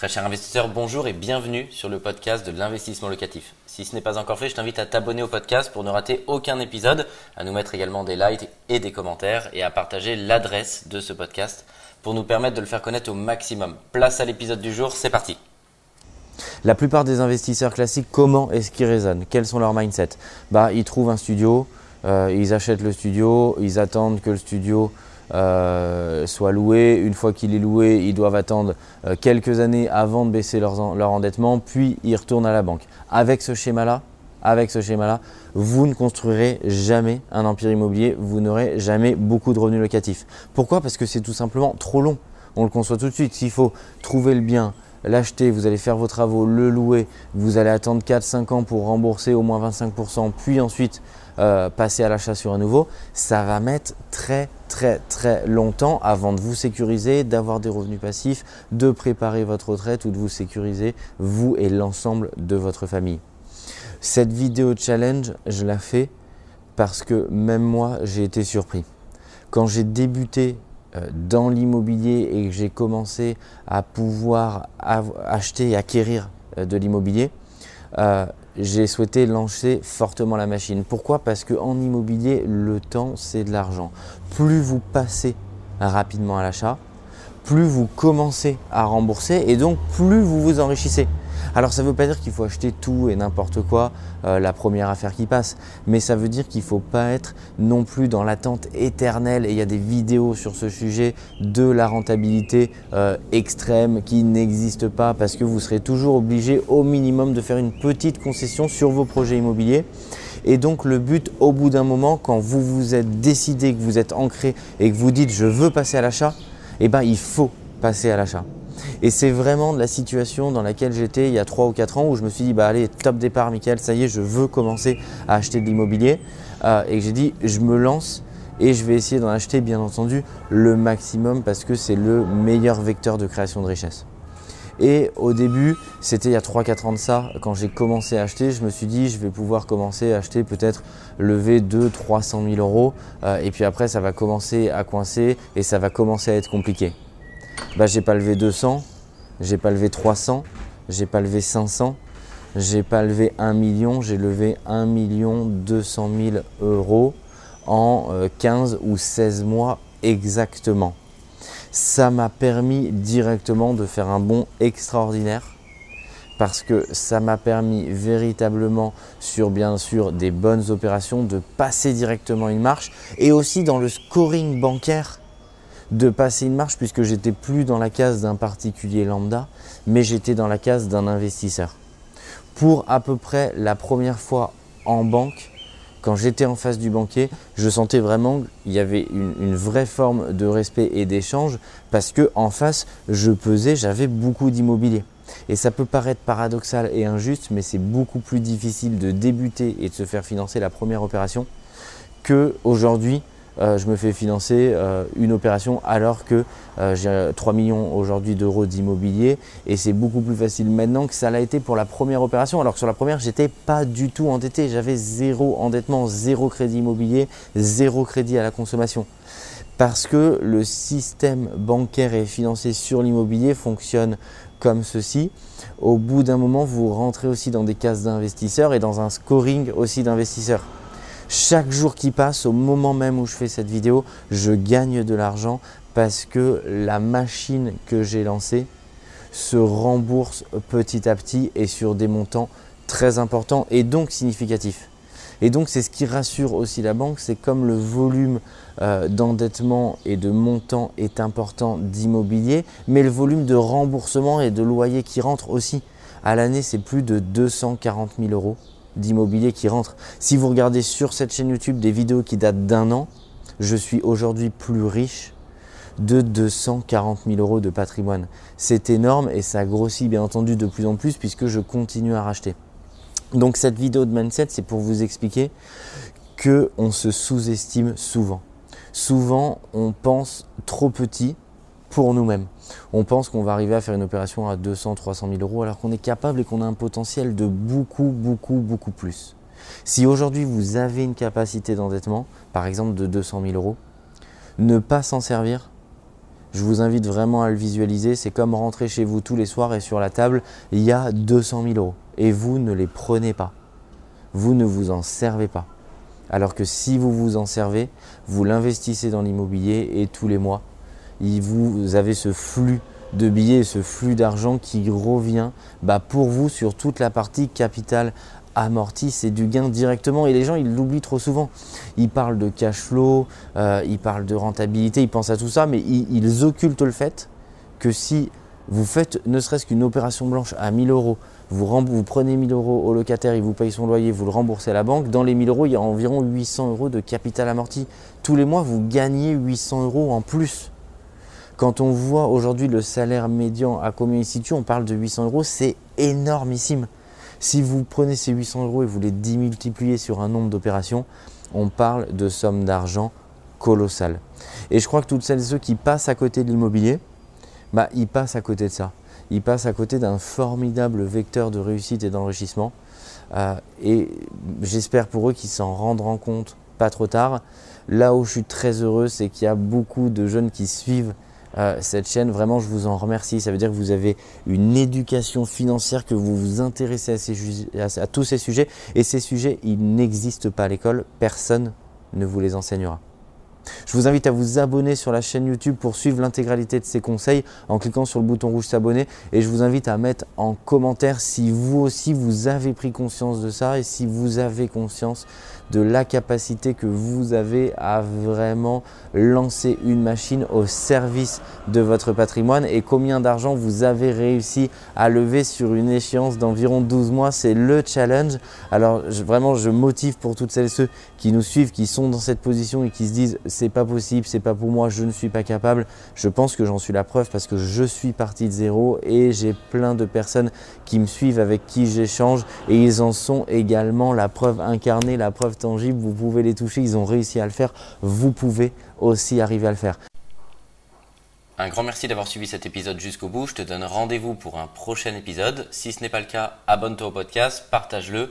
Très cher investisseur, bonjour et bienvenue sur le podcast de l'investissement locatif. Si ce n'est pas encore fait, je t'invite à t'abonner au podcast pour ne rater aucun épisode, à nous mettre également des likes et des commentaires et à partager l'adresse de ce podcast pour nous permettre de le faire connaître au maximum. Place à l'épisode du jour, c'est parti. La plupart des investisseurs classiques, comment est-ce qu'ils raisonnent? Quels sont leurs mindsets? Bah, Ils trouvent un studio, euh, ils achètent le studio, ils attendent que le studio euh, soit loué. Une fois qu'il est loué, ils doivent attendre euh, quelques années avant de baisser leur, endettement, puis ils retournent à la banque. Avec ce schéma-là, vous ne construirez jamais un empire immobilier, vous n'aurez jamais beaucoup de revenus locatifs. Pourquoi? Parce que c'est tout simplement trop long. On le conçoit tout de suite. S'il faut trouver le bien, l'acheter, vous allez faire vos travaux, le louer, vous allez attendre 4-5 ans pour rembourser au moins 25%, puis ensuite euh, passer à l'achat sur un nouveau, ça va mettre très très très longtemps avant de vous sécuriser, d'avoir des revenus passifs, de préparer votre retraite ou de vous sécuriser, vous et l'ensemble de votre famille. Cette vidéo challenge, je la fais parce que même moi, j'ai été surpris. Quand j'ai débuté euh, dans l'immobilier et que j'ai commencé à pouvoir acheter et acquérir euh, de l'immobilier, euh, j'ai souhaité lancer fortement la machine. Pourquoi? Parce qu'en immobilier, le temps, c'est de l'argent. Plus vous passez rapidement à l'achat, plus vous commencez à rembourser et donc plus vous vous enrichissez. Alors ça ne veut pas dire qu'il faut acheter tout et n'importe quoi euh, la première affaire qui passe, mais ça veut dire qu'il ne faut pas être non plus dans l'attente éternelle, et il y a des vidéos sur ce sujet, de la rentabilité euh, extrême qui n'existe pas parce que vous serez toujours obligé au minimum de faire une petite concession sur vos projets immobiliers. Et donc le but au bout d'un moment, quand vous vous êtes décidé, que vous êtes ancré et que vous dites je veux passer à l'achat, eh ben, il faut passer à l'achat. Et c'est vraiment de la situation dans laquelle j'étais il y a 3 ou 4 ans où je me suis dit, bah allez, top départ, Michael, ça y est, je veux commencer à acheter de l'immobilier. Euh, et j'ai dit, je me lance et je vais essayer d'en acheter, bien entendu, le maximum parce que c'est le meilleur vecteur de création de richesse. Et au début, c'était il y a 3-4 ans de ça, quand j'ai commencé à acheter, je me suis dit je vais pouvoir commencer à acheter peut-être lever 200-300 000 euros. Euh, et puis après, ça va commencer à coincer et ça va commencer à être compliqué bah, j'ai pas levé 200, j'ai pas levé 300, j'ai pas levé 500, j'ai pas levé 1 million, j'ai levé 1 million 200 000 euros en 15 euh, ou 16 mois exactement. Ça m'a permis directement de faire un bond extraordinaire parce que ça m'a permis véritablement sur bien sûr des bonnes opérations de passer directement une marche et aussi dans le scoring bancaire de passer une marche puisque j'étais plus dans la case d'un particulier lambda, mais j'étais dans la case d'un investisseur. Pour à peu près la première fois en banque, quand j'étais en face du banquier, je sentais vraiment qu'il y avait une, vraie forme de respect et d'échange parce que en face, je pesais, j'avais beaucoup d'immobilier. Et ça peut paraître paradoxal et injuste, mais c'est beaucoup plus difficile de débuter et de se faire financer la première opération que aujourd'hui je me fais financer euh, une opération alors que euh, j'ai 3 millions aujourd'hui d'euros d'immobilier et c'est beaucoup plus facile maintenant que ça l'a été pour la première opération alors que sur la première j'étais pas du tout endetté, j'avais zéro endettement, zéro crédit immobilier, zéro crédit à la consommation. Parce que le système bancaire et financier sur l'immobilier fonctionne comme ceci. Au bout d'un moment, vous rentrez aussi dans des cases d'investisseurs et dans un scoring aussi d'investisseurs. Chaque jour qui passe, au moment même où je fais cette vidéo, je gagne de l'argent parce que la machine que j'ai lancée se rembourse petit à petit et sur des montants très importants et donc significatifs. Et donc c'est ce qui rassure aussi la banque, c'est comme le volume euh, d'endettement et de montant est important d'immobilier, mais le volume de remboursement et de loyer qui rentre aussi. À l'année, c'est plus de 240 000 euros d'immobilier qui rentre. Si vous regardez sur cette chaîne YouTube des vidéos qui datent d'un an, je suis aujourd'hui plus riche de 240 000 euros de patrimoine. C'est énorme et ça grossit bien entendu de plus en plus puisque je continue à racheter. Donc cette vidéo de mindset, c'est pour vous expliquer que on se sous-estime souvent. Souvent, on pense trop petit pour nous-mêmes. On pense qu'on va arriver à faire une opération à 200, 300 000 euros alors qu'on est capable et qu'on a un potentiel de beaucoup, beaucoup, beaucoup plus. Si aujourd'hui vous avez une capacité d'endettement, par exemple de 200 000 euros, ne pas s'en servir, Je vous invite vraiment à le visualiser. C'est comme rentrer chez vous tous les soirs et sur la table, il y a 200 000 euros. Et vous ne les prenez pas. Vous ne vous en servez pas. Alors que si vous vous en servez, vous l'investissez dans l'immobilier et tous les mois, vous avez ce flux de billets, ce flux d'argent qui revient bah, pour vous sur toute la partie capital amorti, c'est du gain directement et les gens ils l'oublient trop souvent. Ils parlent de cash flow, euh, ils parlent de rentabilité, ils pensent à tout ça, mais ils, occultent le fait que si vous faites ne serait-ce qu'une opération blanche à 1000 euros, vous, vous, prenez 1000 euros au locataire, il vous paye son loyer, vous le remboursez à la banque, dans les 1000 euros il y a environ 800 euros de capital amorti. Tous les mois vous gagnez 800 euros en plus. Quand on voit aujourd'hui le salaire médian à combien il situe, on parle de 800 euros, c'est énormissime. Si vous prenez ces 800 euros et vous les démultipliez sur un nombre d'opérations, on parle de sommes d'argent colossales. Et je crois que toutes celles et ceux qui passent à côté de l'immobilier, bah, ils passent à côté de ça. Ils passent à côté d'un formidable vecteur de réussite et d'enrichissement. Euh, et j'espère pour eux qu'ils s'en rendront compte pas trop tard. Là où je suis très heureux, c'est qu'il y a beaucoup de jeunes qui suivent cette chaîne. Vraiment, je vous en remercie. Ça veut dire que vous avez une éducation financière, que vous vous intéressez à, tous ces sujets. Et ces sujets, ils n'existent pas à l'école. Personne ne vous les enseignera. Je vous invite à vous abonner sur la chaîne YouTube pour suivre l'intégralité de ces conseils en cliquant sur le bouton rouge s'abonner et je vous invite à mettre en commentaire si vous aussi vous avez pris conscience de ça et si vous avez conscience de la capacité que vous avez à vraiment lancer une machine au service de votre patrimoine et combien d'argent vous avez réussi à lever sur une échéance d'environ 12 mois. C'est le challenge. Alors vraiment, je motive pour toutes celles et ceux qui nous suivent, qui sont dans cette position et qui se disent c'est pas possible, c'est pas pour moi, je ne suis pas capable. Je pense que j'en suis la preuve parce que je suis parti de zéro et j'ai plein de personnes qui me suivent, avec qui j'échange et ils en sont également la preuve incarnée, la preuve tangible, vous pouvez les toucher, ils ont réussi à le faire, vous pouvez aussi arriver à le faire. Un grand merci d'avoir suivi cet épisode jusqu'au bout. Je te donne rendez-vous pour un prochain épisode. Si ce n'est pas le cas, abonne-toi au podcast, partage-le,